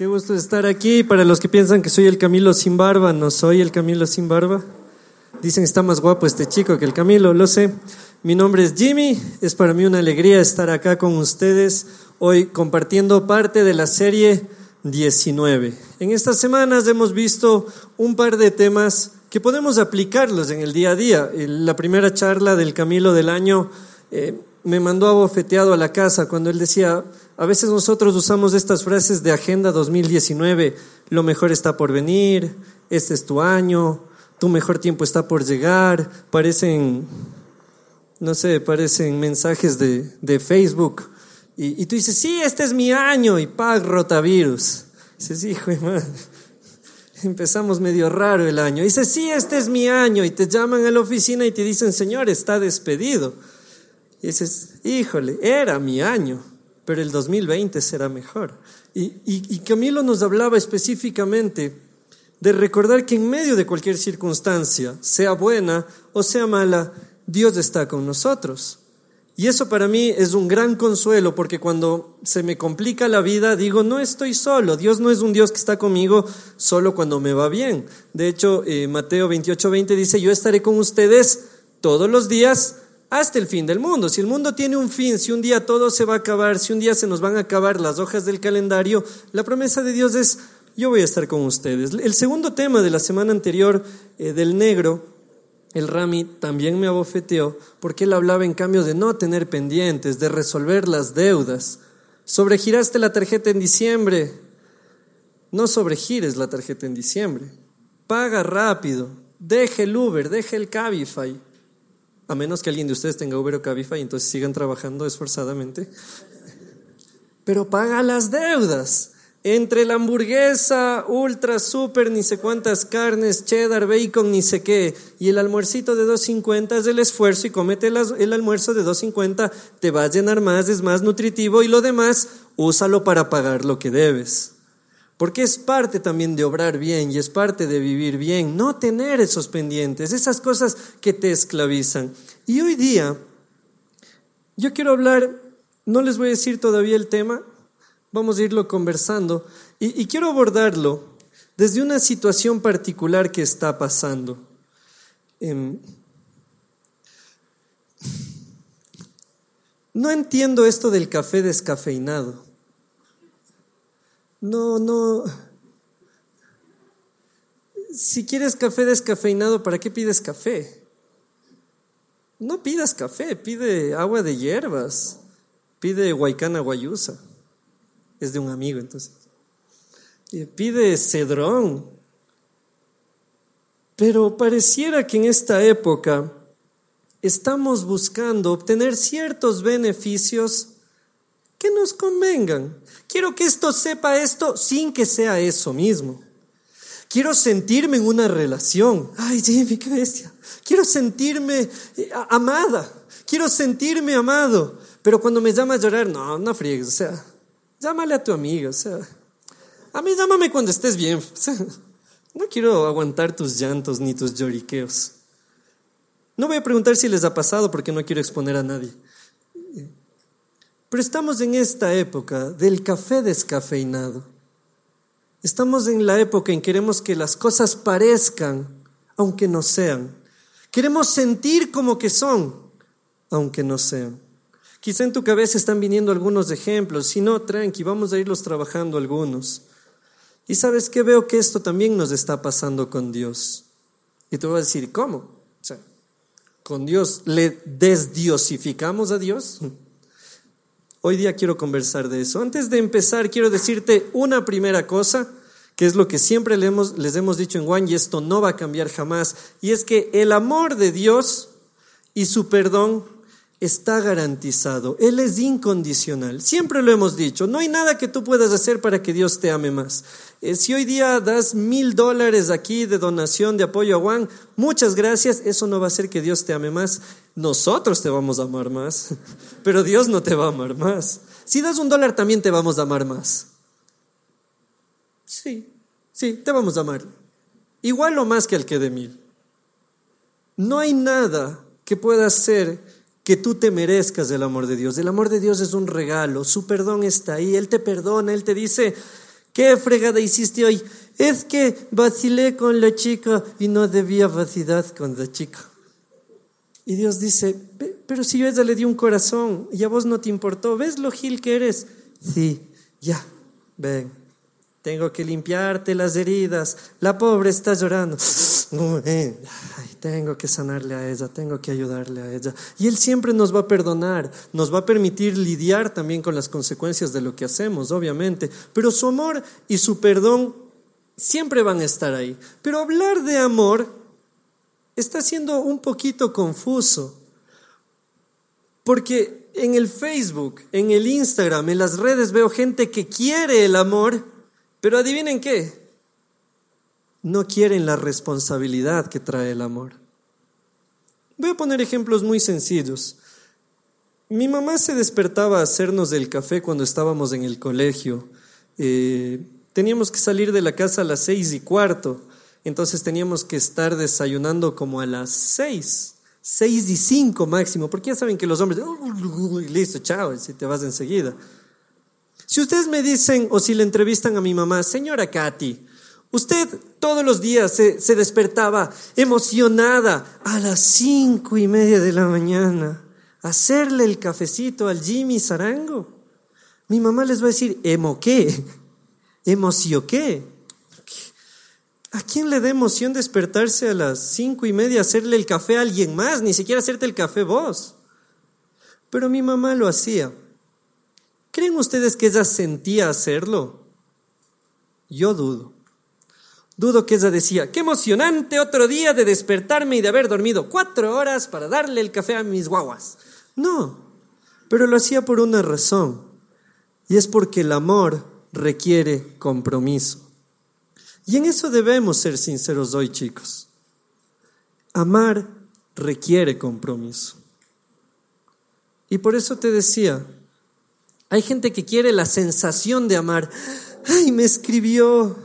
Qué gusto estar aquí. Para los que piensan que soy el Camilo sin barba, no soy el Camilo sin barba. Dicen está más guapo este chico que el Camilo, lo sé. Mi nombre es Jimmy. Es para mí una alegría estar acá con ustedes hoy compartiendo parte de la serie 19. En estas semanas hemos visto un par de temas que podemos aplicarlos en el día a día. La primera charla del Camilo del año eh, me mandó abofeteado a la casa cuando él decía, a veces nosotros usamos estas frases de Agenda 2019, lo mejor está por venir, este es tu año, tu mejor tiempo está por llegar, parecen, no sé, parecen mensajes de, de Facebook. Y, tú dices, sí, este es mi año, y pag rotavirus. Dices, hijo de. Empezamos medio raro el año. Y dices, sí, este es mi año, y te llaman a la oficina y te dicen, señor, está despedido. Y dices, híjole, era mi año, pero el 2020 será mejor. Y, y, Camilo nos hablaba específicamente de recordar que en medio de cualquier circunstancia, sea buena o sea mala, Dios está con nosotros. Y eso para mí es un gran consuelo porque cuando se me complica la vida digo, no estoy solo, Dios no es un Dios que está conmigo solo cuando me va bien. De hecho, eh, Mateo 28, 20 dice, yo estaré con ustedes todos los días hasta el fin del mundo. Si el mundo tiene un fin, si un día todo se va a acabar, si un día se nos van a acabar las hojas del calendario, la promesa de Dios es, yo voy a estar con ustedes. El segundo tema de la semana anterior eh, del negro, el Rami también me abofeteó porque él hablaba en cambio de no tener pendientes, de resolver las deudas. Sobregiraste la tarjeta en diciembre. No sobregires la tarjeta en diciembre. Paga rápido. Deje el Uber, deje el Cabify a menos que alguien de ustedes tenga Uber o Cabify y entonces sigan trabajando esforzadamente. Pero paga las deudas. Entre la hamburguesa, ultra, super, ni sé cuántas carnes, cheddar, bacon, ni sé qué, y el almuercito de 2.50 es el esfuerzo y comete el almuerzo de 2.50, te va a llenar más, es más nutritivo y lo demás, úsalo para pagar lo que debes. Porque es parte también de obrar bien y es parte de vivir bien, no tener esos pendientes, esas cosas que te esclavizan. Y hoy día, yo quiero hablar, no les voy a decir todavía el tema, vamos a irlo conversando, y, quiero abordarlo desde una situación particular que está pasando. Em, no entiendo esto del café descafeinado. No, no. Si quieres café descafeinado, ¿para qué pides café? No pidas café, pide agua de hierbas, pide guaycana guayusa. Es de un amigo, entonces. Pide cedrón. Pero pareciera que en esta época estamos buscando obtener ciertos beneficios que nos convengan. Quiero que esto sepa esto sin que sea eso mismo. Quiero sentirme en una relación. Ay, Jimmy, qué bestia. Quiero sentirme eh, amada. Quiero sentirme amado. Pero cuando me llama a llorar, no, no friegues. O sea, llámale a tu amiga. O sea, a mí llámame cuando estés bien. No quiero aguantar tus llantos ni tus lloriqueos. No voy a preguntar si les ha pasado porque no quiero exponer a nadie. Pero estamos en esta época del café descafeinado. Estamos en la época en que queremos que las cosas parezcan, aunque no sean. Queremos sentir como que son, aunque no sean. Quizá en tu cabeza están viniendo algunos ejemplos, si no, tranqui, vamos a irlos trabajando algunos. Y sabes que veo que esto también nos está pasando con Dios. Y te voy a decir, ¿cómo? Con Dios, ¿le desdiosificamos a Dios? Hoy día quiero conversar de eso. Antes de empezar, quiero decirte una primera cosa, que es lo que siempre les hemos, dicho en Juan, y esto no va a cambiar jamás, y es que el amor de Dios y su perdón está garantizado. Él es incondicional. Siempre lo hemos dicho. No hay nada que tú puedas hacer para que Dios te ame más. Eh, si hoy día das mil dólares aquí de donación, de apoyo a Juan, muchas gracias. Eso no va a hacer que Dios te ame más. Nosotros te vamos a amar más. Pero Dios no te va a amar más. Si das un dólar, también te vamos a amar más. Sí, sí, te vamos a amar. Igual o más que el que de mil. No hay nada que pueda hacer que tú te merezcas el amor de Dios. El amor de Dios es un regalo, su perdón está ahí, Él te perdona, Él te dice, ¿Qué fregada hiciste hoy? Es que vacilé con la chica y no debía vacilar con la chica. Y Dios dice, pero si yo a le di un corazón y a vos no te importó, ¿ves lo gil que eres? Sí, ya, ven, tengo que limpiarte las heridas, la pobre está llorando. tengo que sanarle a ella, tengo que ayudarle a ella. Y Él siempre nos va a perdonar, nos va a permitir lidiar también con las consecuencias de lo que hacemos, obviamente. Pero su amor y su perdón siempre van a estar ahí. Pero hablar de amor está siendo un poquito confuso. Porque en el Facebook, en el Instagram, en las redes veo gente que quiere el amor, pero adivinen qué, no quieren la responsabilidad que trae el amor. Voy a poner ejemplos muy sencillos. Mi mamá se despertaba a hacernos el café cuando estábamos en el colegio. Eh, teníamos que salir de la casa a las seis y cuarto, entonces teníamos que estar desayunando como a las seis, seis y cinco máximo, porque ya saben que los hombres, listo, chao, si te vas enseguida. Si ustedes me dicen o si le entrevistan a mi mamá, señora Katy, usted todos los días se, despertaba emocionada a las cinco y media de la mañana a hacerle el cafecito al Jimmy Sarango. Mi mamá les va a decir, ¿emo qué? ¿Emoción qué? ¿A quién le da emoción despertarse a las cinco y media, hacerle el café a alguien más, ni siquiera hacerte el café vos? Pero mi mamá lo hacía. ¿Creen ustedes que ella sentía hacerlo? Yo dudo. Dudo que ella decía, qué emocionante otro día de despertarme y de haber dormido cuatro horas para darle el café a mis guaguas. No, pero lo hacía por una razón. Y es porque el amor requiere compromiso. Y en eso debemos ser sinceros hoy, chicos. Amar requiere compromiso. Y por eso te decía, hay gente que quiere la sensación de amar. Ay, me escribió.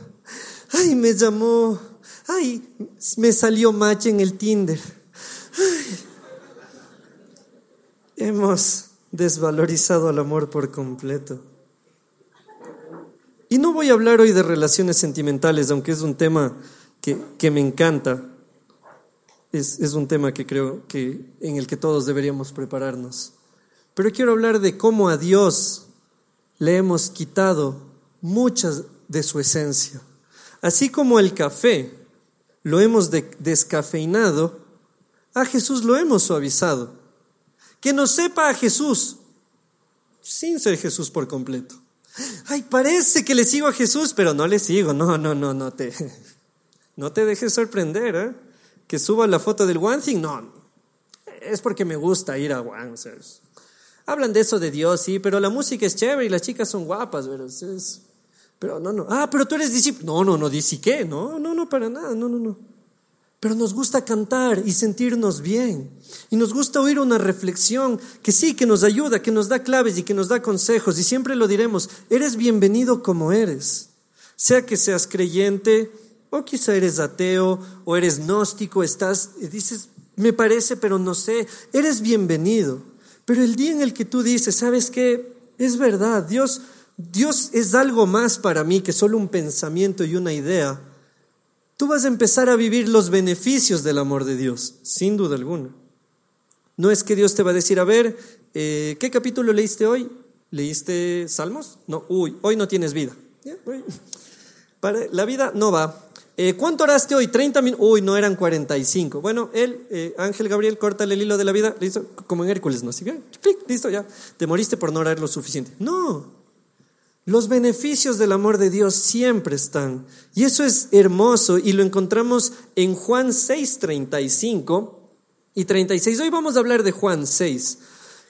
Ay, me llamó. Ay, me salió match en el Tinder. Hemos desvalorizado al amor por completo. Y no voy a hablar hoy de relaciones sentimentales, aunque es un tema que, que me encanta. Es, es, un tema que creo que en el que todos deberíamos prepararnos. Pero quiero hablar de cómo a Dios le hemos quitado muchas de su esencia. Así como el café lo hemos descafeinado, a Jesús lo hemos suavizado. Que nos sepa a Jesús sin ser Jesús por completo. Ay, parece que le sigo a Jesús, pero no le sigo. No, no, no, no te, no te dejes sorprender. ¿eh? Que suba la foto del One Thing, no. Es porque me gusta ir a One. Hablan de eso de Dios, sí, pero la música es chévere y las chicas son guapas, pero, pero no, no. Ah, pero tú eres discípulo. No, no, no, dice qué. No, no, no, para nada, no, no, no. Pero nos gusta cantar y sentirnos bien. Y nos gusta oír una reflexión que sí, que nos ayuda, que nos da claves y que nos da consejos. Y siempre lo diremos, eres bienvenido como eres. Sea que seas creyente, o quizá eres ateo, o eres gnóstico, estás, dices, me parece, pero no sé, eres bienvenido. Pero el día en el que tú dices, ¿sabes qué? Es verdad, Dios, Dios es algo más para mí que solo un pensamiento y una idea. Tú vas a empezar a vivir los beneficios del amor de Dios, sin duda alguna. No es que Dios te va a decir, a ver, eh, ¿qué capítulo leíste hoy? ¿Leíste Salmos? No, uy, hoy no tienes vida. Para, la vida no va. Eh, ¿Cuánto oraste hoy? 30 minutos. Uy, no eran 45. Bueno, él, eh, Ángel Gabriel, corta el hilo de la vida. Listo, como en Hércules, ¿no? ¿Sí? Listo, ya. Te moriste por no orar lo suficiente. No. Los beneficios del amor de Dios siempre están. Y eso es hermoso y lo encontramos en Juan 6, 35 y 36. Hoy vamos a hablar de Juan 6.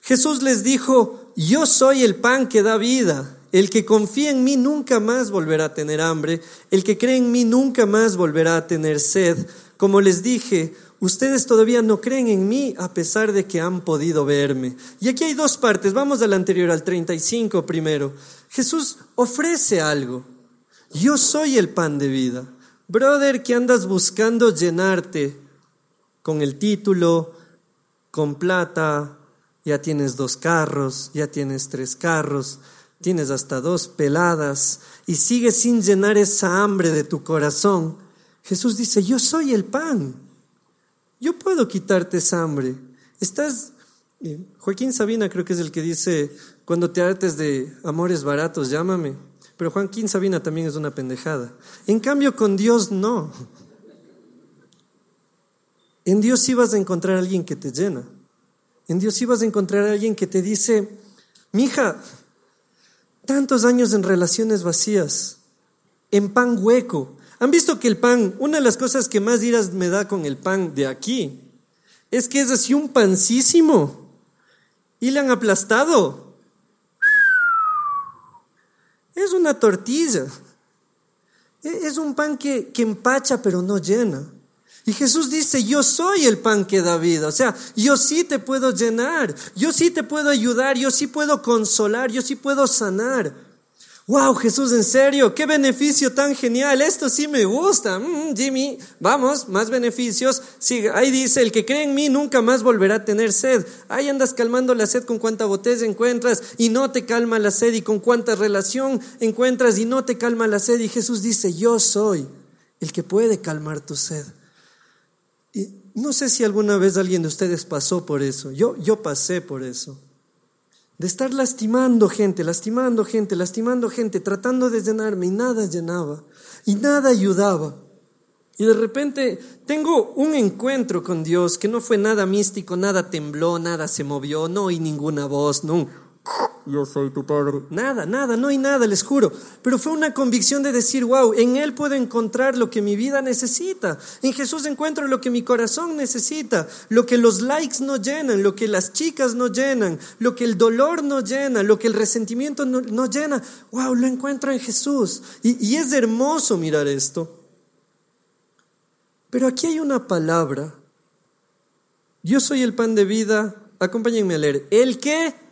Jesús les dijo, yo soy el pan que da vida. El que confía en mí nunca más volverá a tener hambre, el que cree en mí nunca más volverá a tener sed. Como les dije, ustedes todavía no creen en mí a pesar de que han podido verme. Y aquí hay dos partes, vamos al anterior, al 35 primero. Jesús ofrece algo. Yo soy el pan de vida. Brother, que andas buscando llenarte con el título, con plata, ya tienes dos carros, ya tienes tres carros tienes hasta dos peladas y sigues sin llenar esa hambre de tu corazón, Jesús dice, yo soy el pan. Yo puedo quitarte esa hambre. Estás, eh, Joaquín Sabina creo que es el que dice, cuando te hartes de amores baratos, llámame. Pero Joaquín Sabina también es una pendejada. En cambio, con Dios no. En Dios sí vas a encontrar a alguien que te llena. En Dios sí vas a encontrar a alguien que te dice, mija, tantos años en relaciones vacías, en pan hueco. ¿Han visto que el pan, una de las cosas que más iras me da con el pan de aquí, es que es así un pancísimo y le han aplastado? Es una tortilla. E, es un pan que, que empacha pero no llena. Y Jesús dice, yo soy el pan que da vida. O sea, yo sí te puedo llenar, yo sí te puedo ayudar, yo sí puedo consolar, yo sí puedo sanar. Wow, Jesús, en serio, qué beneficio tan genial. Esto sí me gusta. Mm, Jimmy, vamos, más beneficios. Sí, ahí dice, el que cree en mí nunca más volverá a tener sed. Ahí andas calmando la sed con cuánta botella encuentras y no te calma la sed y con cuánta relación encuentras y no te calma la sed. Y Jesús dice, yo soy el que puede calmar tu sed. No sé si alguna vez alguien de ustedes pasó por eso. Yo, yo pasé por eso. De estar lastimando gente, lastimando gente, lastimando gente, tratando de llenarme y nada llenaba y nada ayudaba. Y de repente tengo un encuentro con Dios que no fue nada místico, nada tembló, nada se movió, no oí ninguna voz, no, yo soy tu padre. Nada, nada, no hay nada, les juro. Pero fue una convicción de decir, wow, en Él puedo encontrar lo que mi vida necesita. En Jesús encuentro lo que mi corazón necesita, lo que los likes no llenan, lo que las chicas no llenan, lo que el dolor no llena, lo que el resentimiento no, llena. Wow, lo encuentro en Jesús. Y, es hermoso mirar esto. Pero aquí hay una palabra. Yo soy el pan de vida. Acompáñenme a leer. El que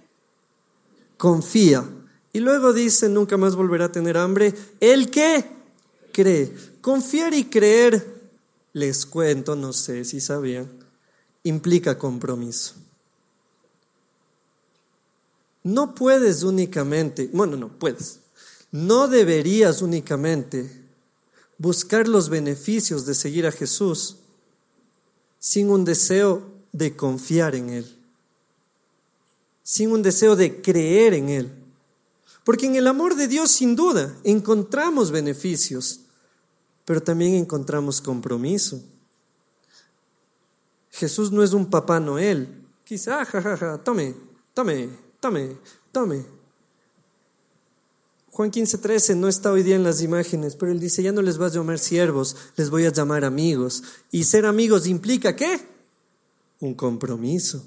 confía. Y luego dice, nunca más volverá a tener hambre. El que cree. Confiar y creer, les cuento, no sé si sabían, implica compromiso. No puedes únicamente, bueno, no puedes, no deberías únicamente buscar los beneficios de seguir a Jesús sin un deseo de confiar en Él sin un deseo de creer en Él. Porque en el amor de Dios, sin duda, encontramos beneficios, pero también encontramos compromiso. Jesús no es un papá Noel. Quizá, jajaja, tome, tome, tome, tome. Juan 15:13 no está hoy día en las imágenes, pero él dice, ya no les vas a llamar siervos, les voy a llamar amigos. Y ser amigos implica qué? Un compromiso.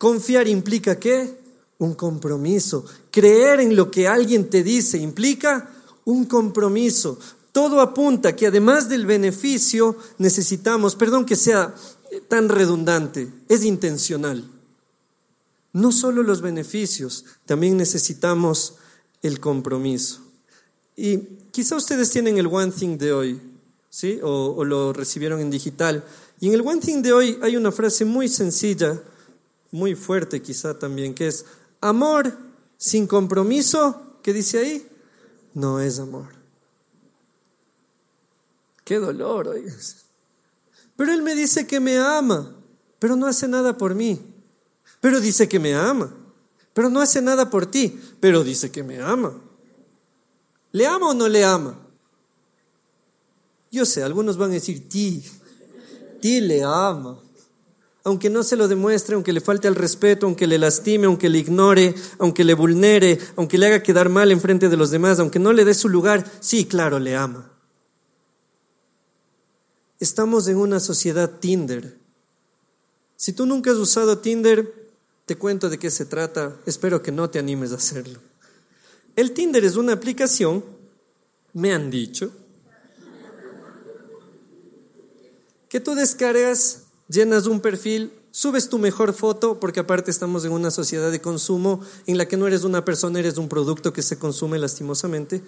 Confiar implica qué? Un compromiso. Creer en lo que alguien te dice implica un compromiso. Todo apunta que además del beneficio necesitamos, perdón que sea tan redundante, es intencional. No solo los beneficios, también necesitamos el compromiso. Y quizá ustedes tienen el One Thing de hoy, ¿sí? O, o lo recibieron en digital. Y en el One Thing de hoy hay una frase muy sencilla muy fuerte quizá también, que es amor sin compromiso, ¿qué dice ahí? No es amor. Qué dolor, oiga. Pero él me dice que me ama, pero no hace nada por mí. Pero dice que me ama, pero no hace nada por ti, pero dice que me ama. ¿Le ama o no le ama? Yo sé, algunos van a decir, ti, ti le ama aunque no se lo demuestre, aunque le falte el respeto, aunque le lastime, aunque le ignore, aunque le vulnere, aunque le haga quedar mal en frente de los demás, aunque no le dé su lugar, sí, claro, le ama. Estamos en una sociedad Tinder. Si tú nunca has usado Tinder, te cuento de qué se trata. Espero que no te animes a hacerlo. El Tinder es una aplicación, me han dicho, que tú descargas llenas un perfil, subes tu mejor foto, porque aparte estamos en una sociedad de consumo en la que no eres una persona, eres un producto que se consume lastimosamente.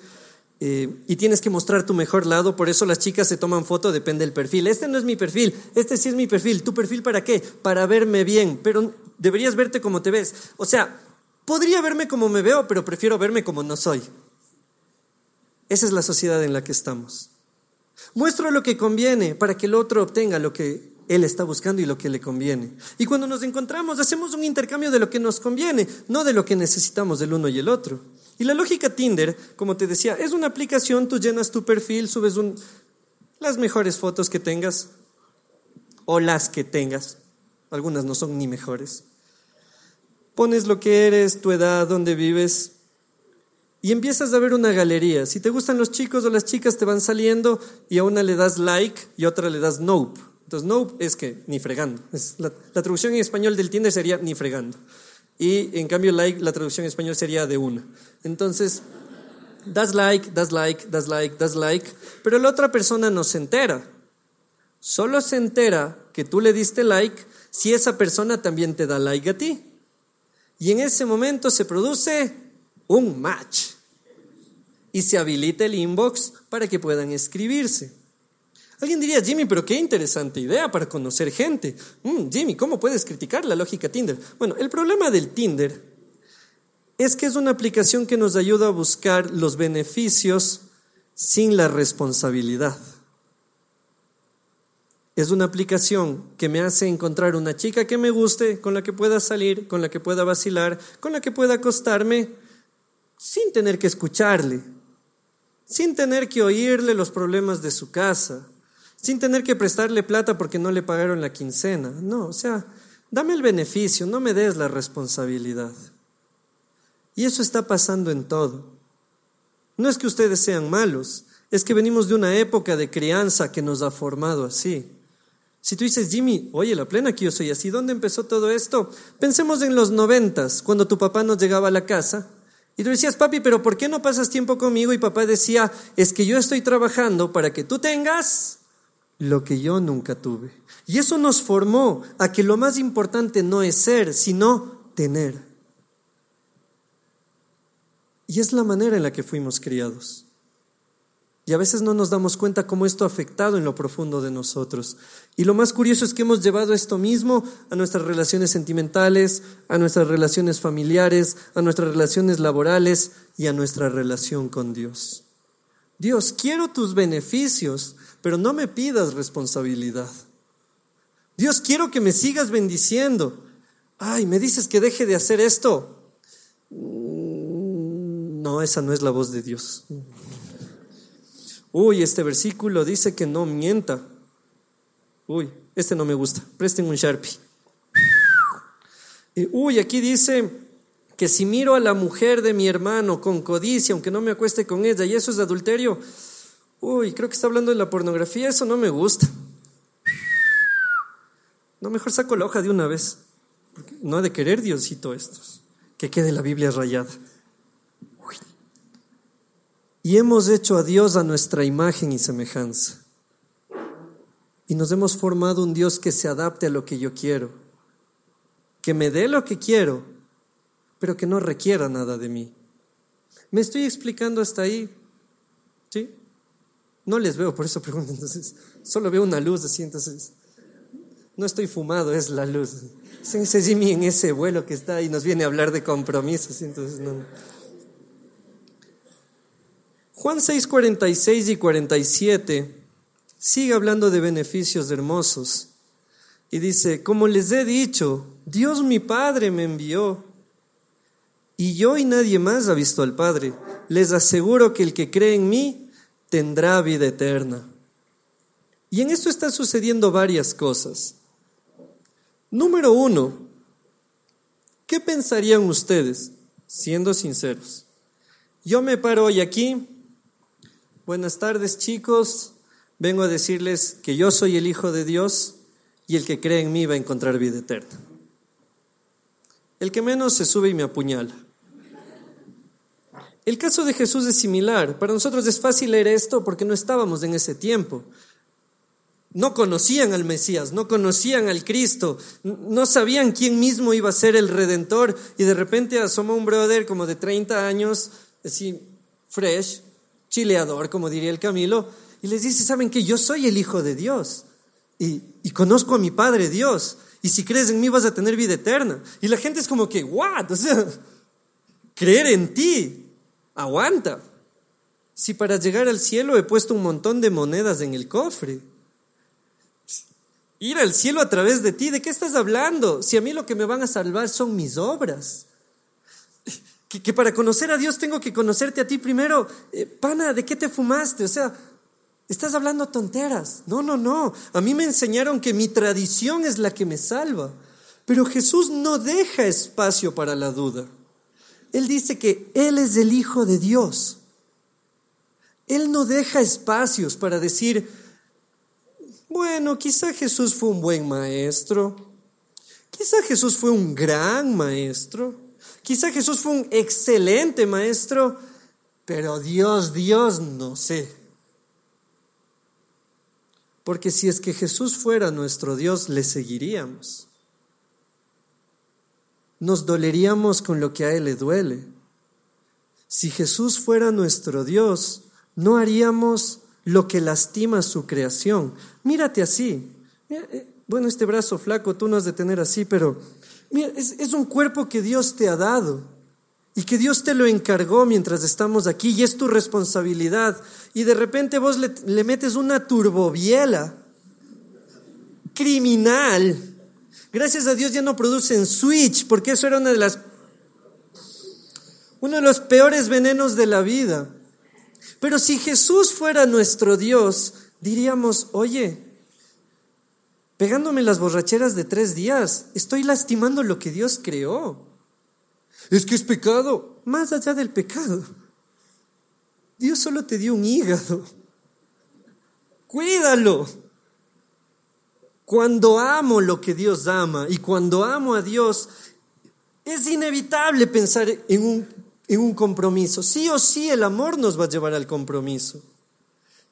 Eh, y tienes que mostrar tu mejor lado, por eso las chicas se toman foto, depende del perfil. Este no es mi perfil, este sí es mi perfil. ¿Tu perfil para qué? Para verme bien, pero deberías verte como te ves. O sea, Podría verme como me veo, pero prefiero verme como no soy. Esa es la sociedad en la que estamos. Muestro lo que conviene para que el otro obtenga lo que él está buscando y lo que le conviene. Y cuando nos encontramos, hacemos un intercambio de lo que nos conviene, no de lo que necesitamos del uno y el otro. Y la lógica Tinder, como te decía, es una aplicación, tú llenas tu perfil, subes las mejores fotos que tengas o las que tengas. Algunas no son ni mejores. Pones lo que eres, tu edad, dónde vives, y empiezas a ver una galería. Si te gustan los chicos o las chicas, te van saliendo y a una le das like y a otra le das nope. Entonces, nope es que ni fregando. la, traducción en español del Tinder sería ni fregando. Y en cambio, like, la traducción en español sería de una. Entonces, das like, das like, das like, das like, pero la otra persona no se entera. Solo se entera que tú le diste like si esa persona también te da like a ti. Y en ese momento se produce un match y se habilita el inbox para que puedan escribirse. Alguien diría, Jimmy, pero qué interesante idea para conocer gente. Mm, Jimmy, ¿cómo puedes criticar la lógica Tinder? Bueno, el problema del Tinder es que es una aplicación que nos ayuda a buscar los beneficios sin la responsabilidad. Es una aplicación que me hace encontrar una chica que me guste, con la que pueda salir, con la que pueda vacilar, con la que pueda acostarme, sin tener que escucharle, sin tener que oírle los problemas de su casa, sin tener que prestarle plata porque no le pagaron la quincena. No, o sea, dame el beneficio, no me des la responsabilidad. Y eso está pasando en todo. No es que ustedes sean malos, es que venimos de una época de crianza que nos ha formado así. Si tú dices, Jimmy, oye, la plena que yo soy así, ¿dónde empezó todo esto? Pensemos en los noventas, cuando tu papá nos llegaba a la casa y tú decías, papi, pero ¿por qué no pasas tiempo conmigo? Y papá decía, es que yo estoy trabajando para que tú tengas lo que yo nunca tuve. Y eso nos formó a que lo más importante no es ser, sino tener. Y es la manera en la que fuimos criados. Y a veces no nos damos cuenta cómo esto ha afectado en lo profundo de nosotros. Y lo más curioso es que hemos llevado esto mismo a nuestras relaciones sentimentales, a nuestras relaciones familiares, a nuestras relaciones laborales y a nuestra relación con Dios. Dios, quiero tus beneficios, pero no me pidas responsabilidad. Dios, quiero que me sigas bendiciendo. Ay, me dices que deje de hacer esto. Mm, no, esa no es la voz de Dios. Uy, este versículo dice que no mienta. Uy, este no me gusta. Presten un Sharpie. Uy, aquí dice que si miro a la mujer de mi hermano con codicia, aunque no me acueste con ella, y eso es adulterio, uy, creo que está hablando de la pornografía, eso no me gusta. No, mejor saco la hoja de una vez. No ha de querer Diosito estos. Que quede la Biblia rayada y hemos hecho a Dios a nuestra imagen y semejanza. Y nos hemos formado un Dios que se adapte a lo que yo quiero, que me dé lo que quiero, pero que no requiera nada de mí. ¿Me estoy explicando hasta ahí? ¿Sí? No les veo, por eso pregunto. Entonces, solo veo una luz así, entonces. No estoy fumado, es la luz. Ese Jimmy en ese vuelo que está y nos viene a hablar de compromisos, entonces no. Juan 6, 46 y 47 sigue hablando de beneficios hermosos y dice, como les he dicho, Dios mi Padre me envió y yo y nadie más ha visto al Padre. Les aseguro que el que cree en mí tendrá vida eterna. Y en esto están sucediendo varias cosas. Número uno, ¿qué pensarían ustedes, siendo sinceros? Yo me paro hoy aquí Buenas tardes chicos, vengo a decirles que yo soy el Hijo de Dios y el que cree en mí va a encontrar vida eterna. El que menos se sube y me apuñala. El caso de Jesús es similar. Para nosotros es fácil leer esto porque no estábamos en ese tiempo. No conocían al Mesías, no conocían al Cristo, no sabían quién mismo iba a ser el Redentor y de repente asoma un brother como de 30 años, así fresh, chileador, como diría el Camilo, y les dice, ¿saben que Yo soy el Hijo de Dios y, y conozco a mi Padre Dios. Y si crees en mí vas a tener vida eterna. Y la gente es como que, ¿what? O sea, creer en ti. Aguanta. Si para llegar al cielo he puesto un montón de monedas en el cofre. Ir al cielo a través de ti, ¿de qué estás hablando? Si a mí lo que me van a salvar son mis obras. Que, para conocer a Dios tengo que conocerte a ti primero. Eh, pana, ¿de qué te fumaste? O sea, estás hablando tonteras. No, no, no. A mí me enseñaron que mi tradición es la que me salva. Pero Jesús no deja espacio para la duda. Él dice que Él es el Hijo de Dios. Él no deja espacios para decir, bueno, quizá Jesús fue un buen maestro, quizá Jesús fue un gran maestro, quizá Jesús fue un excelente maestro, pero Dios, Dios, no sé. Porque si es que Jesús fuera nuestro Dios, le seguiríamos. Nos doleríamos con lo que a Él le duele. Si Jesús fuera nuestro Dios, no haríamos lo que lastima su creación. Mírate así. Eh, bueno, este brazo flaco tú no has de tener así, pero mira, es, un cuerpo que Dios te ha dado y que Dios te lo encargó mientras estamos aquí y es tu responsabilidad. Y de repente vos le, le metes una turbobiela criminal. Gracias a Dios ya no producen Switch, porque eso era una de las uno de los peores venenos de la vida. Pero si Jesús fuera nuestro Dios, diríamos, oye, pegándome las borracheras de tres días, estoy lastimando lo que Dios creó. Es que es pecado, más allá del pecado. Dios solo te dio un hígado. Cuídalo. Cuando amo lo que Dios ama y cuando amo a Dios, es inevitable pensar en un en un compromiso. Sí o sí el amor nos va a llevar al compromiso.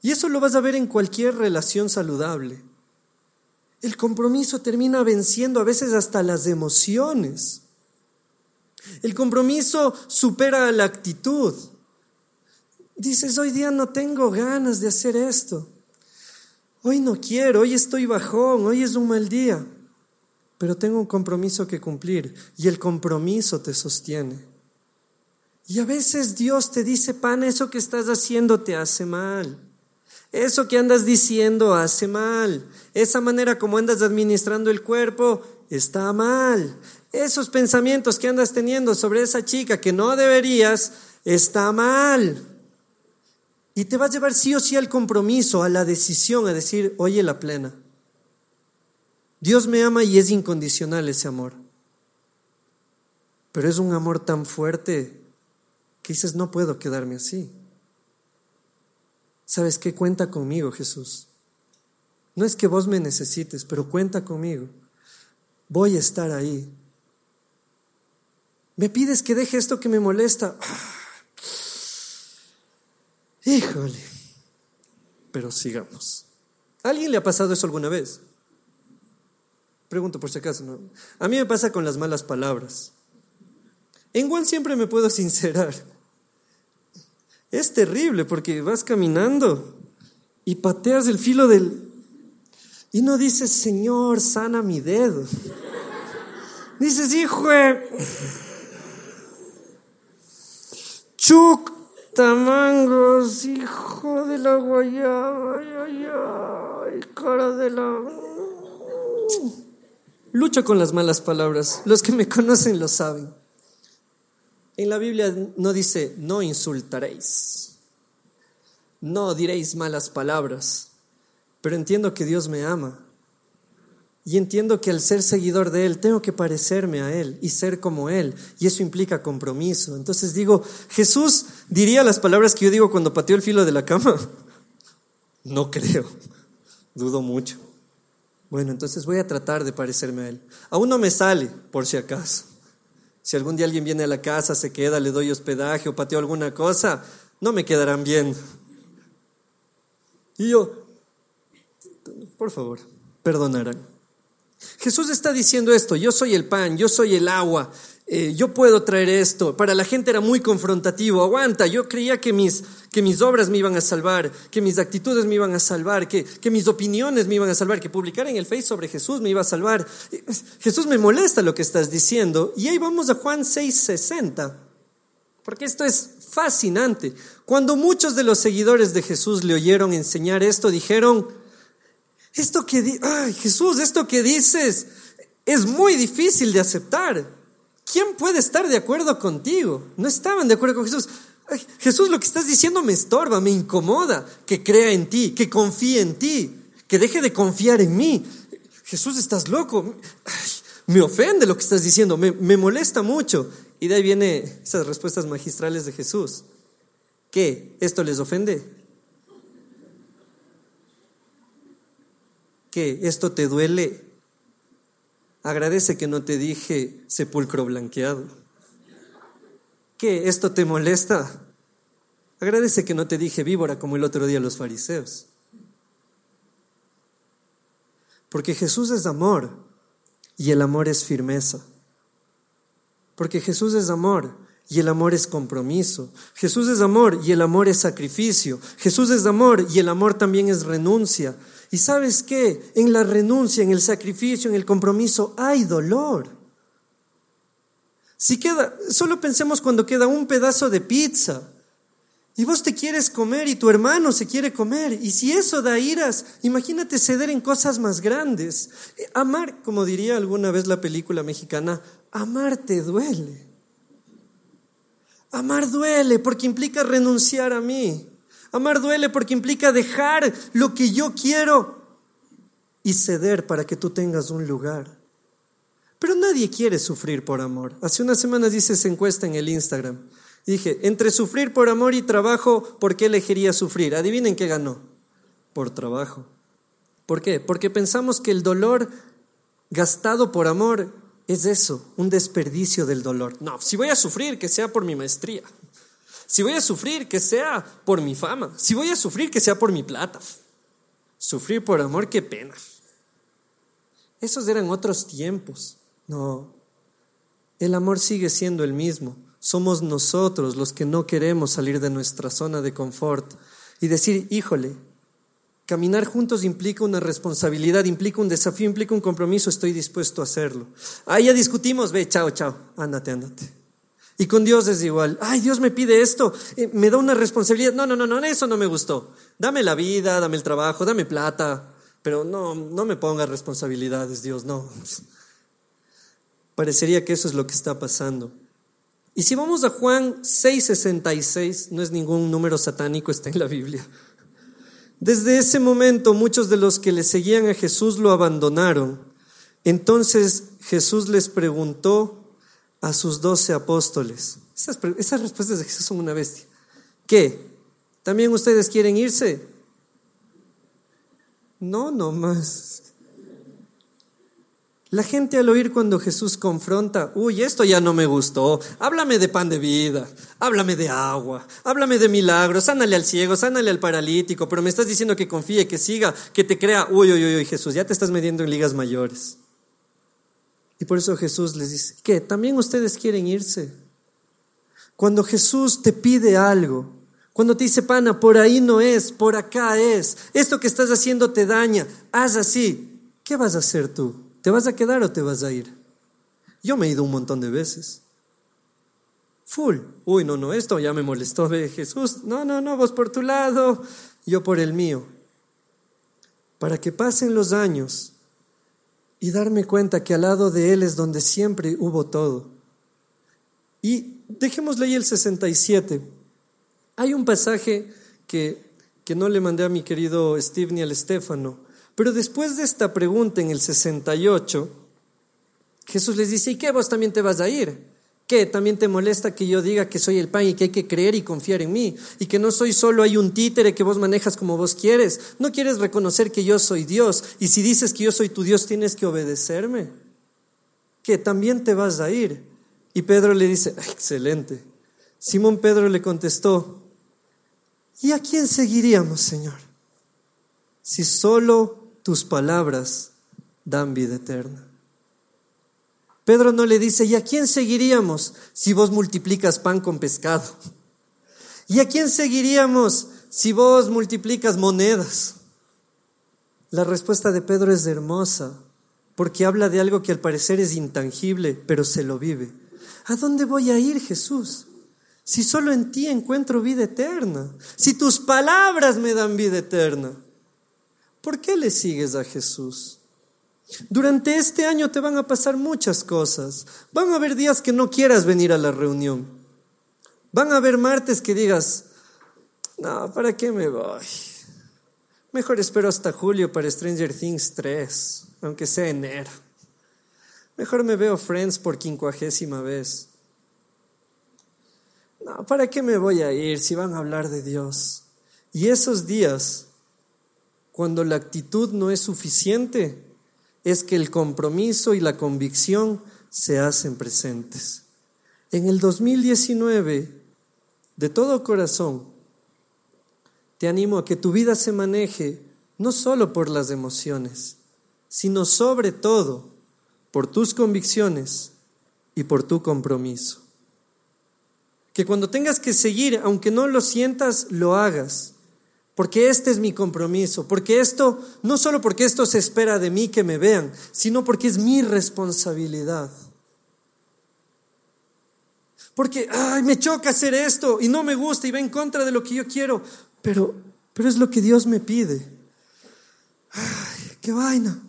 Y eso lo vas a ver en cualquier relación saludable. El compromiso termina venciendo a veces hasta las emociones. El compromiso supera la actitud. Dices, hoy día no tengo ganas de hacer esto. Hoy no quiero, hoy estoy bajón, hoy es un mal día. Pero tengo un compromiso que cumplir y el compromiso te sostiene. Y a veces Dios te dice, pan, eso que estás haciendo te hace mal. Eso que andas diciendo hace mal. Esa manera como andas administrando el cuerpo está mal. Esos pensamientos que andas teniendo sobre esa chica que no deberías está mal. Y te va a llevar sí o sí al compromiso, a la decisión, a decir, oye la plena. Dios me ama y es incondicional ese amor. Pero es un amor tan fuerte que dices, no puedo quedarme así. ¿Sabes qué? Cuenta conmigo, Jesús. No es que vos me necesites, pero cuenta conmigo. Voy a estar ahí. Me pides que deje esto que me molesta. Híjole. Pero sigamos. ¿A alguien le ha pasado eso alguna vez? Pregunto por si acaso. ¿no? A mí me pasa con las malas palabras. En Juan siempre me puedo sincerar. Es terrible porque vas caminando y pateas el filo del... Y no dices, Señor, sana mi dedo. Dices, hijo Chuc tamangos, hijo de la guayaba, ay, ay, cara de la... Lucho con las malas palabras. Los que me conocen lo saben. En la Biblia no dice, no insultaréis, no diréis malas palabras, pero entiendo que Dios me ama. Y entiendo que al ser seguidor de Él tengo que parecerme a Él y ser como Él. Y eso implica compromiso. Entonces digo, Jesús diría las palabras que yo digo cuando pateo el filo de la cama. No creo, dudo mucho. Bueno, entonces voy a tratar de parecerme a Él. Aún no me sale, por si acaso. Si algún día alguien viene a la casa, se queda, le doy hospedaje o pateo alguna cosa, no me quedarán bien. Y yo, por favor, perdonarán. Jesús está diciendo esto, yo soy el pan, yo soy el agua, eh, yo puedo traer esto. Para la gente era muy confrontativo. Aguanta, yo creía que mis, que mis obras me iban a salvar, que mis actitudes me iban a salvar, que, que mis opiniones me iban a salvar, que publicar en el Face sobre Jesús me iba a salvar. Jesús me molesta lo que estás diciendo. Y ahí vamos a Juan 6:60. Porque esto es fascinante. Cuando muchos de los seguidores de Jesús le oyeron enseñar esto, dijeron, esto que, ay Jesús, esto que dices es muy difícil de aceptar. ¿Quién puede estar de acuerdo contigo? No estaban de acuerdo con Jesús. Jesús, lo que estás diciendo me estorba, me incomoda, que crea en ti, que confíe en ti, que deje de confiar en mí. Jesús, estás loco. me ofende lo que estás diciendo, me, me molesta mucho. Y de ahí vienen esas respuestas magistrales de Jesús. ¿Qué? ¿Esto les ofende? ¿Qué? ¿Esto te duele? Agradece que no te dije sepulcro blanqueado. ¿Qué? ¿Esto te molesta? Agradece que no te dije víbora como el otro día los fariseos. Porque Jesús es amor y el amor es firmeza. Porque Jesús es amor y el amor es compromiso. Jesús es amor y el amor es sacrificio. Jesús es amor y el amor también es renuncia. Y sabes qué? En la renuncia, en el sacrificio, en el compromiso hay dolor. Si queda, solo pensemos cuando queda un pedazo de pizza y vos te quieres comer y tu hermano se quiere comer. Y si eso da iras, imagínate ceder en cosas más grandes. Eh, amar, como diría alguna vez la película mexicana, amar te duele. Amar duele porque implica renunciar a mí. Amar duele porque implica dejar lo que yo quiero y ceder para que tú tengas un lugar. Pero nadie quiere sufrir por amor. Hace unas semanas dice esa encuesta en el Instagram. Dije, entre sufrir por amor y trabajo, ¿por qué elegiría sufrir? Adivinen qué ganó. Por trabajo. ¿Por qué? Porque pensamos que el dolor gastado por amor es eso, un desperdicio del dolor. No, si voy a sufrir, que sea por mi maestría. Si voy a sufrir, que sea por mi fama. Si voy a sufrir, que sea por mi plata. Sufrir por amor, qué pena. Esos eran otros tiempos. No, el amor sigue siendo el mismo. Somos nosotros los que no queremos salir de nuestra zona de confort y decir, híjole, caminar juntos implica una responsabilidad, implica un desafío, implica un compromiso, estoy dispuesto a hacerlo. Ahí ya discutimos, ve, chao, chao, ándate, ándate. Y con Dios es igual. Ay, Dios me pide esto, eh, me da una responsabilidad. No, no, no, no, eso no me gustó. Dame la vida, dame el trabajo, dame plata, pero no, no me pongas responsabilidades, Dios, no. Parecería que eso es lo que está pasando. Y si vamos a Juan 6:66, no es ningún número satánico, está en la Biblia. Desde ese momento muchos de los que le seguían a Jesús lo abandonaron. Entonces Jesús les preguntó a sus doce apóstoles. Esas, esas respuestas de Jesús son una bestia. ¿Qué? ¿También ustedes quieren irse? No, no más. La gente al oír cuando Jesús confronta, uy, esto ya no me gustó, háblame de pan de vida, háblame de agua, háblame de milagros, sánale al ciego, sánale al paralítico, pero me estás diciendo que confíe, que siga, que te crea, uy, uy, uy, Jesús, ya te estás metiendo en ligas mayores. Y por eso Jesús les dice, ¿qué? ¿También ustedes quieren irse? Cuando Jesús te pide algo, cuando te dice, pana, por ahí no es, por acá es, esto que estás haciendo te daña, haz así, ¿qué vas a hacer tú? ¿Te vas a quedar o te vas a ir? Yo me he ido un montón de veces. Full. Uy, no, no, esto ya me molestó. Jesús, no, no, no, vos por tu lado, yo por el mío. Para que pasen los años y darme cuenta que al lado de Él es donde siempre hubo todo. Y dejémosle ahí el 67. Hay un pasaje que, que no le mandé a mi querido Steve ni al Estefano pero después de esta pregunta en el 68, Jesús les dice, ¿y qué vos también te vas a ir? ¿Qué? ¿También te molesta que yo diga que soy el pan y que hay que creer y confiar en mí? Y que no soy solo hay un títere que vos manejas como vos quieres. ¿No quieres reconocer que yo soy Dios? Y si dices que yo soy tu Dios, tienes que obedecerme. ¿Qué? ¿También te vas a ir? Y Pedro le dice, excelente. Simón Pedro le contestó, ¿y a quién seguiríamos, Señor? Si solo tus palabras dan vida eterna. Pedro no le dice, ¿y a quién seguiríamos si vos multiplicas pan con pescado? ¿Y a quién seguiríamos si vos multiplicas monedas? La respuesta de Pedro es hermosa, porque habla de algo que al parecer es intangible, pero se lo vive. ¿A dónde voy a ir, Jesús? Si solo en ti encuentro vida eterna, si tus palabras me dan vida eterna, ¿por qué le sigues a Jesús? Durante este año te van a pasar muchas cosas. Van a haber días que no quieras venir a la reunión. Van a haber martes que digas, no, ¿para qué me voy? Mejor espero hasta julio para Stranger Things 3, aunque sea enero. Mejor me veo Friends por quincuagésima vez. No, ¿para qué me voy a ir si van a hablar de Dios? Y esos días, cuando la actitud no es suficiente, es que el compromiso y la convicción se hacen presentes. En el 2019, de todo corazón, te animo a que tu vida se maneje no solo por las emociones, sino sobre todo por tus convicciones y por tu compromiso. Que cuando tengas que seguir, aunque no lo sientas, lo hagas. Porque este es mi compromiso. Porque esto, no solo porque esto se espera de mí que me vean, sino porque es mi responsabilidad. Porque, ay, me choca hacer esto y no me gusta y va en contra de lo que yo quiero. Pero, pero es lo que Dios me pide. Ay, qué vaina.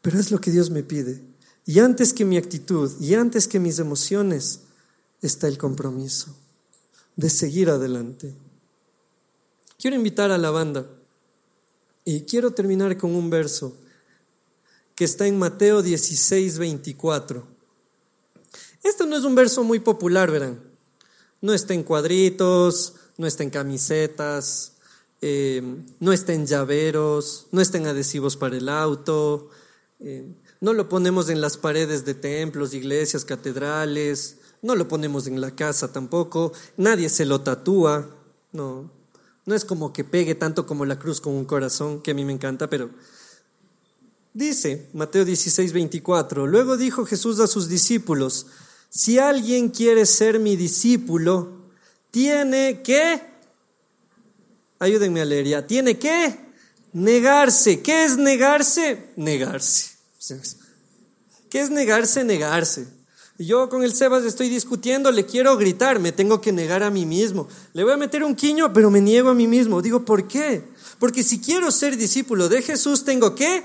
Pero es lo que Dios me pide. Y antes que mi actitud y antes que mis emociones, está el compromiso de seguir adelante. Quiero invitar a la banda y quiero terminar con un verso que está en Mateo 16, 24. Este no es un verso muy popular, verán. No está en cuadritos, no está en camisetas, eh, no está en llaveros, no está en adhesivos para el auto, eh, no lo ponemos en las paredes de templos, iglesias, catedrales, no lo ponemos en la casa tampoco, nadie se lo tatúa, no, no es como que pegue tanto como la cruz con un corazón, que a mí me encanta, pero dice Mateo 16, 24, luego dijo Jesús a sus discípulos, si alguien quiere ser mi discípulo, tiene que, ayúdenme a leer tiene que negarse. ¿Qué es negarse? Negarse. ¿Qué es negarse? Negarse. Yo con el Sebas estoy discutiendo, le quiero gritar, me tengo que negar a mí mismo. Le voy a meter un quiño, pero me niego a mí mismo. Digo, ¿por qué? Porque si quiero ser discípulo de Jesús, tengo que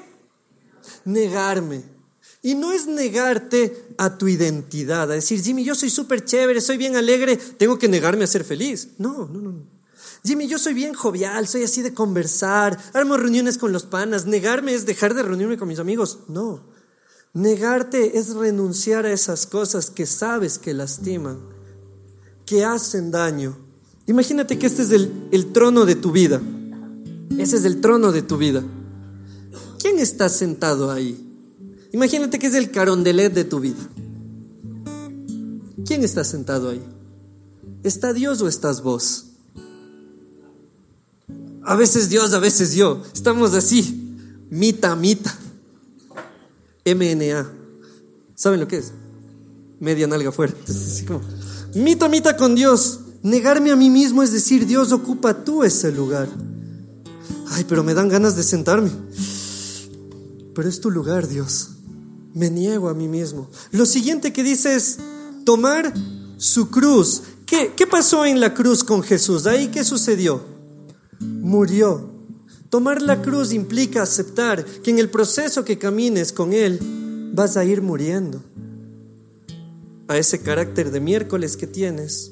negarme. Y no es negarte a tu identidad, a decir, Jimmy, yo soy súper chévere, soy bien alegre, tengo que negarme a ser feliz. No, no, no. Jimmy, yo soy bien jovial, soy así de conversar, armo reuniones con los panas. Negarme es dejar de reunirme con mis amigos. No. Negarte es renunciar a esas cosas que sabes que lastiman, que hacen daño. Imagínate que este es el, trono de tu vida. Ese es el trono de tu vida. ¿Quién está sentado ahí? Imagínate que es el carondelet de tu vida. ¿Quién está sentado ahí? ¿Está Dios o estás vos? A veces Dios, a veces yo. Estamos así, mita, mita. MNA. ¿Saben lo que es? Media nalga fuera. mita, mita con Dios. Negarme a mí mismo es decir, Dios, ocupa tú ese lugar. Ay, pero me dan ganas de sentarme. Pero es tu lugar, Dios. Me niego a mí mismo. Lo siguiente que dice es tomar su cruz. ¿Qué, qué pasó en la cruz con Jesús? ¿Ahí qué sucedió? Murió. Tomar la cruz implica aceptar que en el proceso que camines con Él vas a ir muriendo. A ese carácter de miércoles que tienes,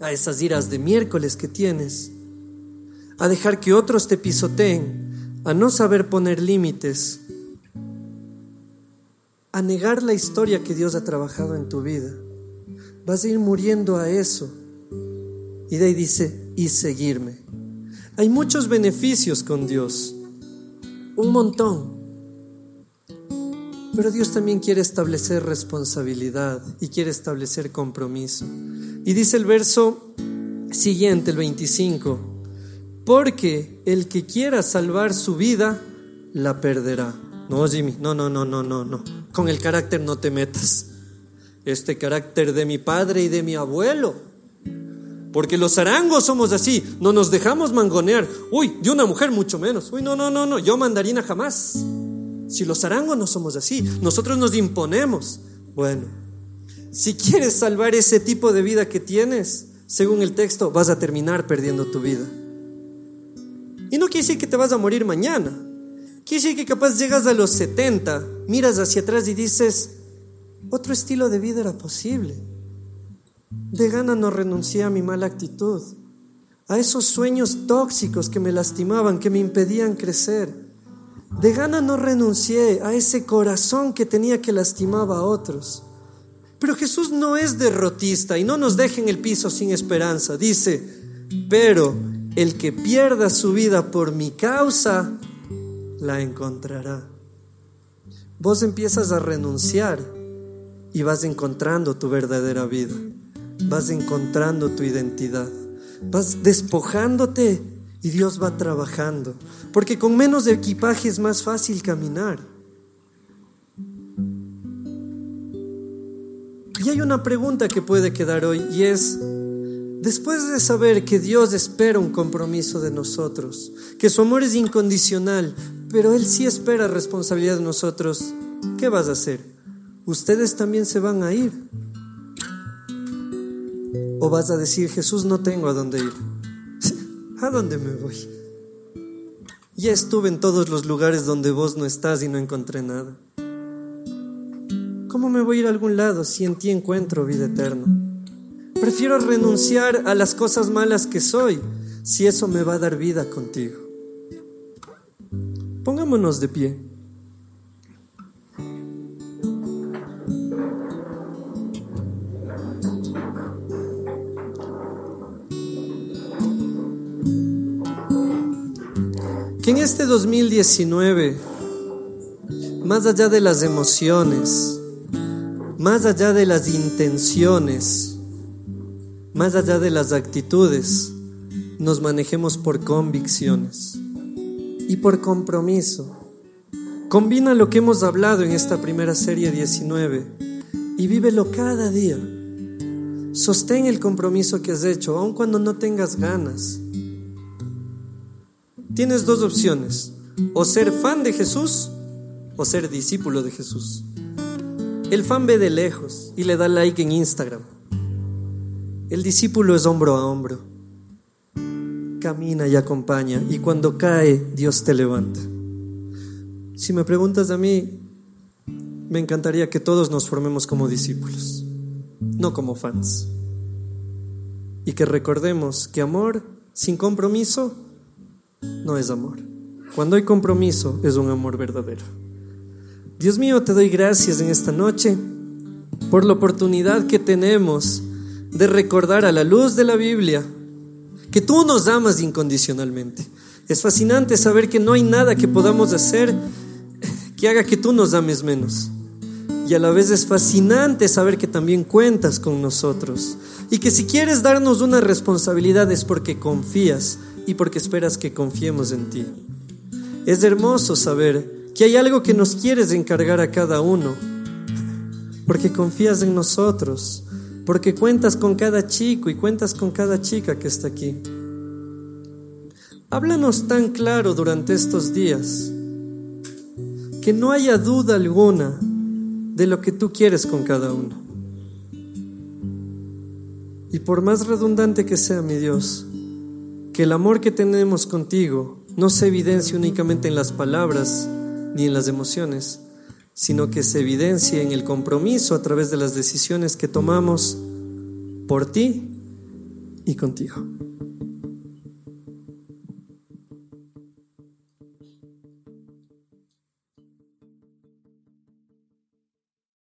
a esas iras de miércoles que tienes, a dejar que otros te pisoteen, a no saber poner límites, a negar la historia que Dios ha trabajado en tu vida. Vas a ir muriendo a eso. Y de ahí dice, y seguirme. Hay muchos beneficios con Dios, un montón. Pero Dios también quiere establecer responsabilidad y quiere establecer compromiso. Y dice el verso siguiente, el 25, porque el que quiera salvar su vida, la perderá. No, Jimmy, no, no, no, no, no, no. Con el carácter no te metas. Este carácter de mi padre y de mi abuelo porque los arangos somos así, no nos dejamos mangonear. Uy, de una mujer mucho menos. Uy, no, no, no, no, yo mandarina jamás. Si los arangos no somos así, nosotros nos imponemos. Bueno, si quieres salvar ese tipo de vida que tienes, según el texto, vas a terminar perdiendo tu vida. Y no quiere decir que te vas a morir mañana. Quiere decir que capaz llegas a los 70, miras hacia atrás y dices, otro estilo de vida era posible. De gana no renuncié a mi mala actitud, a esos sueños tóxicos que me lastimaban, que me impedían crecer. De gana no renuncié a ese corazón que tenía que lastimaba a otros. Pero Jesús no es derrotista y no nos deja en el piso sin esperanza. Dice, pero el que pierda su vida por mi causa, la encontrará. Vos empiezas a renunciar y vas encontrando tu verdadera vida, vas encontrando tu identidad, vas despojándote y Dios va trabajando, porque con menos equipaje es más fácil caminar. Y hay una pregunta que puede quedar hoy y es, después de saber que Dios espera un compromiso de nosotros, que su amor es incondicional, pero Él sí espera responsabilidad de nosotros, ¿qué vas a hacer? ¿Ustedes también se van a ir? ¿O vas a decir, Jesús, no tengo a dónde ir? ¿A dónde me voy? Ya estuve en todos los lugares donde vos no estás y no encontré nada. ¿Cómo me voy a ir a algún lado si en ti encuentro vida eterna? Prefiero renunciar a las cosas malas que soy si eso me va a dar vida contigo. Pongámonos de pie. Que en este 2019, más allá de las emociones, más allá de las intenciones, más allá de las actitudes, nos manejemos por convicciones y por compromiso. Combina lo que hemos hablado en esta primera serie 19 y vívelo cada día. Sostén el compromiso que has hecho, aun cuando no tengas ganas. Tienes dos opciones, o ser fan de Jesús o ser discípulo de Jesús. El fan ve de lejos y le da like en Instagram. El discípulo es hombro a hombro. Camina y acompaña y cuando cae Dios te levanta. Si me preguntas a mí, me encantaría que todos nos formemos como discípulos, no como fans. Y que recordemos que amor sin compromiso no es amor. Cuando hay compromiso es un amor verdadero. Dios mío, te doy gracias en esta noche por la oportunidad que tenemos de recordar a la luz de la Biblia que tú nos amas incondicionalmente. Es fascinante saber que no hay nada que podamos hacer que haga que tú nos ames menos. Y a la vez es fascinante saber que también cuentas con nosotros. Y que si quieres darnos una responsabilidad es porque confías y porque esperas que confiemos en ti. Es hermoso saber que hay algo que nos quieres encargar a cada uno, porque confías en nosotros, porque cuentas con cada chico y cuentas con cada chica que está aquí. Háblanos tan claro durante estos días que no haya duda alguna de lo que tú quieres con cada uno. Y por más redundante que sea mi Dios, que el amor que tenemos contigo no se evidencie únicamente en las palabras, ni en las emociones, sino que se evidencia en el compromiso a través de las decisiones que tomamos por ti y contigo.